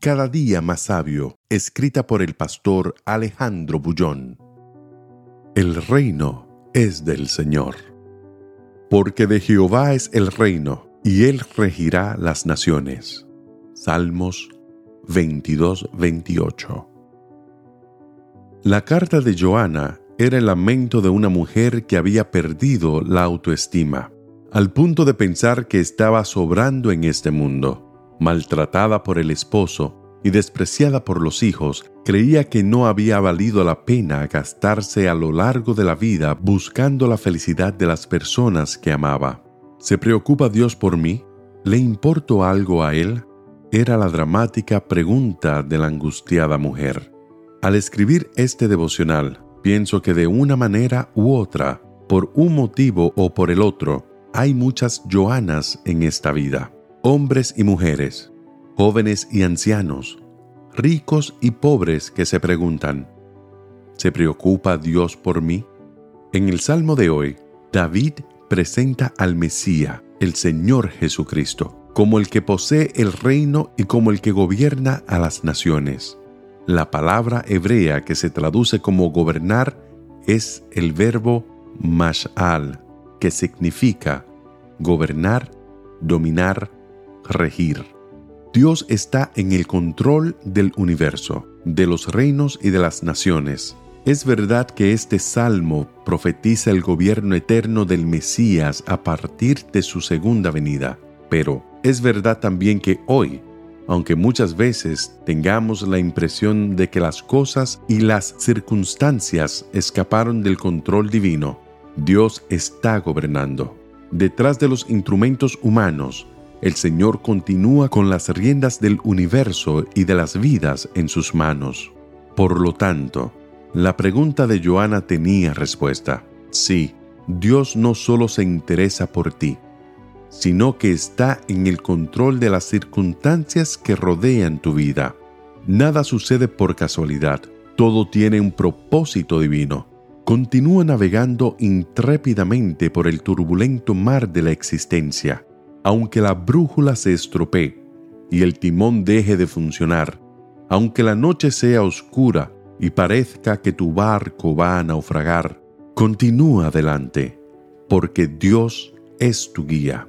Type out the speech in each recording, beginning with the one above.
Cada día más sabio, escrita por el pastor Alejandro Bullón. El reino es del Señor. Porque de Jehová es el reino, y él regirá las naciones. Salmos 22-28. La carta de Joana era el lamento de una mujer que había perdido la autoestima, al punto de pensar que estaba sobrando en este mundo maltratada por el esposo y despreciada por los hijos, creía que no había valido la pena gastarse a lo largo de la vida buscando la felicidad de las personas que amaba. ¿Se preocupa Dios por mí? ¿Le importo algo a Él? Era la dramática pregunta de la angustiada mujer. Al escribir este devocional, pienso que de una manera u otra, por un motivo o por el otro, hay muchas Joanas en esta vida hombres y mujeres, jóvenes y ancianos, ricos y pobres que se preguntan, ¿se preocupa Dios por mí? En el Salmo de hoy, David presenta al Mesías, el Señor Jesucristo, como el que posee el reino y como el que gobierna a las naciones. La palabra hebrea que se traduce como gobernar es el verbo mash'al, que significa gobernar, dominar, regir. Dios está en el control del universo, de los reinos y de las naciones. Es verdad que este salmo profetiza el gobierno eterno del Mesías a partir de su segunda venida, pero es verdad también que hoy, aunque muchas veces tengamos la impresión de que las cosas y las circunstancias escaparon del control divino, Dios está gobernando. Detrás de los instrumentos humanos el Señor continúa con las riendas del universo y de las vidas en sus manos. Por lo tanto, la pregunta de Joana tenía respuesta. Sí, Dios no solo se interesa por ti, sino que está en el control de las circunstancias que rodean tu vida. Nada sucede por casualidad, todo tiene un propósito divino. Continúa navegando intrépidamente por el turbulento mar de la existencia aunque la brújula se estropee y el timón deje de funcionar, aunque la noche sea oscura y parezca que tu barco va a naufragar, continúa adelante, porque Dios es tu guía.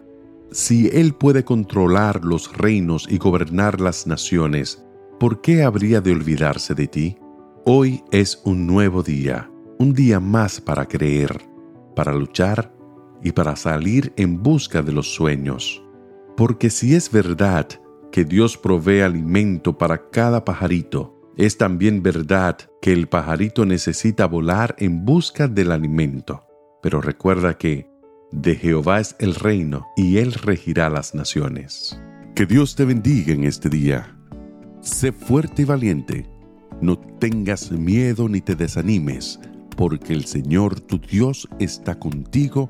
Si Él puede controlar los reinos y gobernar las naciones, ¿por qué habría de olvidarse de ti? Hoy es un nuevo día, un día más para creer, para luchar y para salir en busca de los sueños. Porque si es verdad que Dios provee alimento para cada pajarito, es también verdad que el pajarito necesita volar en busca del alimento. Pero recuerda que de Jehová es el reino y Él regirá las naciones. Que Dios te bendiga en este día. Sé fuerte y valiente. No tengas miedo ni te desanimes, porque el Señor tu Dios está contigo